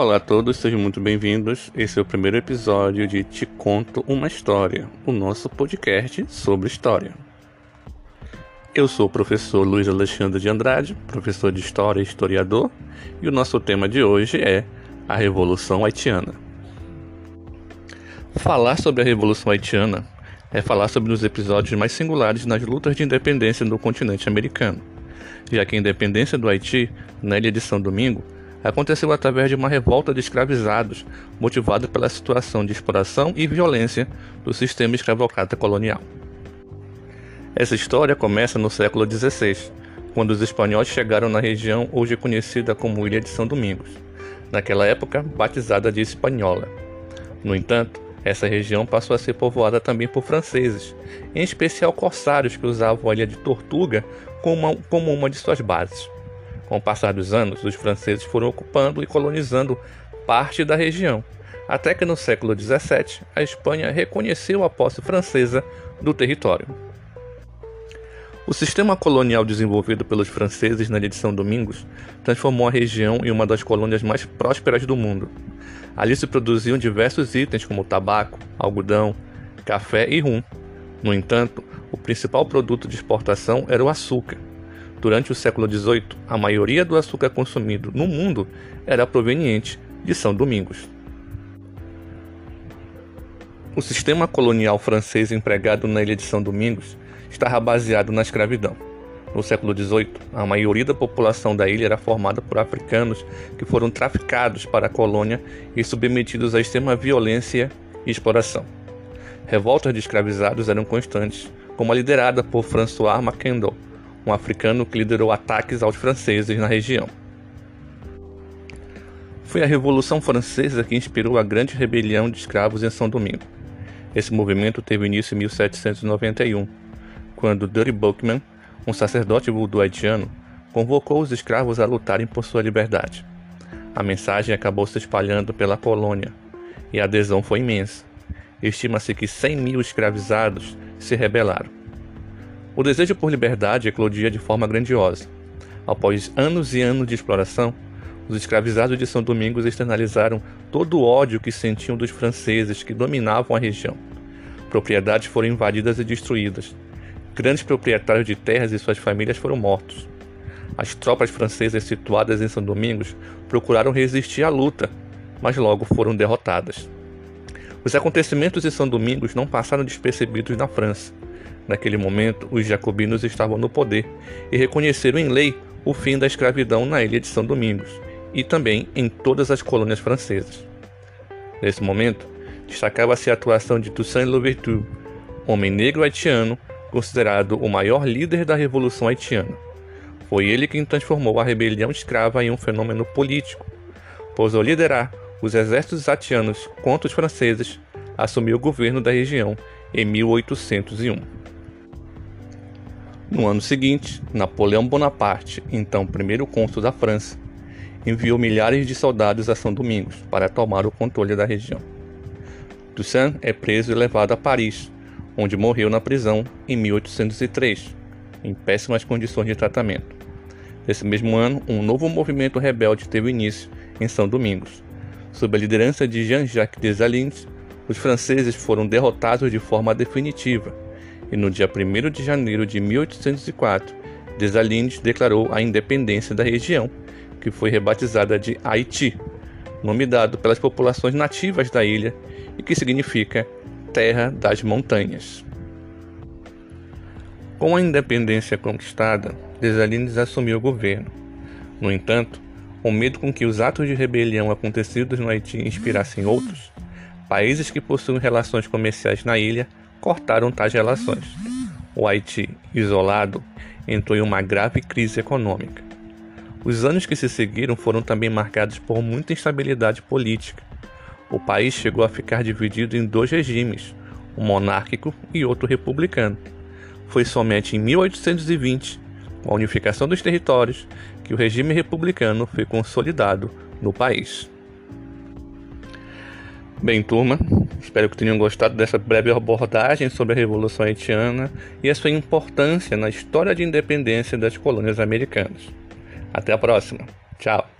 Olá a todos, sejam muito bem-vindos. Esse é o primeiro episódio de Te Conto uma História, o nosso podcast sobre história. Eu sou o professor Luiz Alexandre de Andrade, professor de História e historiador, e o nosso tema de hoje é a Revolução Haitiana. Falar sobre a Revolução Haitiana é falar sobre os episódios mais singulares nas lutas de independência no continente americano, já que a independência do Haiti, na ilha de São Domingo, aconteceu através de uma revolta de escravizados, motivada pela situação de exploração e violência do sistema escravocrata colonial. Essa história começa no século XVI, quando os espanhóis chegaram na região hoje conhecida como Ilha de São Domingos, naquela época batizada de Espanhola. No entanto, essa região passou a ser povoada também por franceses, em especial corsários que usavam a ilha de Tortuga como uma, de suas bases. Com o passar dos anos, os franceses foram ocupando e colonizando parte da região, até que no século XVII a Espanha reconheceu a posse francesa do território. O sistema colonial desenvolvido pelos franceses na edição Domingos transformou a região em uma das colônias mais prósperas do mundo. Ali se produziam diversos itens como tabaco, algodão, café e rum. No entanto, o principal produto de exportação era o açúcar, Durante o século XVIII, a maioria do açúcar consumido no mundo era proveniente de São Domingos. O sistema colonial francês empregado na ilha de São Domingos estava baseado na escravidão. No século XVIII, a maioria da população da ilha era formada por africanos que foram traficados para a colônia e submetidos à extrema violência e exploração. Revoltas de escravizados eram constantes, como a liderada por François Mackendal, um africano que liderou ataques aos franceses na região. Foi a Revolução Francesa que inspirou a grande rebelião de escravos em São Domingo. Esse movimento teve início em 1791, quando Dirty Buckman, um sacerdote voodoo haitiano, convocou os escravos a lutarem por sua liberdade. A mensagem acabou se espalhando pela colônia e a adesão foi imensa. Estima-se que 100 mil escravizados se rebelaram. O desejo por liberdade eclodia de forma grandiosa. Após anos e anos de exploração, os escravizados de São Domingos externalizaram todo o ódio que sentiam dos franceses que dominavam a região. Propriedades foram invadidas e destruídas. Grandes proprietários de terras e suas famílias foram mortos. As tropas francesas situadas em São Domingos procuraram resistir à luta, mas logo foram derrotadas. Os acontecimentos em São Domingos não passaram despercebidos na França. Naquele momento, os jacobinos estavam no poder e reconheceram em lei o fim da escravidão na ilha de São Domingos e também em todas as colônias francesas. Nesse momento, destacava-se a atuação de Toussaint Louverture, homem negro haitiano considerado o maior líder da Revolução Haitiana. Foi ele quem transformou a rebelião escrava em um fenômeno político, pois ao liderar os exércitos haitianos contra os franceses, assumiu o governo da região em 1801. No ano seguinte, Napoleão Bonaparte, então primeiro cônsul da França, enviou milhares de soldados a São Domingos para tomar o controle da região. Toussaint é preso e levado a Paris, onde morreu na prisão em 1803, em péssimas condições de tratamento. Nesse mesmo ano, um novo movimento rebelde teve início em São Domingos. Sob a liderança de Jean-Jacques Dessalines, os franceses foram derrotados de forma definitiva e no dia 1 de janeiro de 1804, Dessalines declarou a independência da região, que foi rebatizada de Haiti, nome dado pelas populações nativas da ilha e que significa Terra das Montanhas. Com a independência conquistada, Dessalines assumiu o governo. No entanto, o medo com que os atos de rebelião acontecidos no Haiti inspirassem outros, países que possuem relações comerciais na ilha cortaram tais relações. O Haiti, isolado, entrou em uma grave crise econômica. Os anos que se seguiram foram também marcados por muita instabilidade política. O país chegou a ficar dividido em dois regimes, um monárquico e outro republicano. Foi somente em 1820, com a unificação dos territórios, que o regime republicano foi consolidado no país. Bem, turma, espero que tenham gostado dessa breve abordagem sobre a Revolução Haitiana e a sua importância na história de independência das colônias americanas. Até a próxima. Tchau.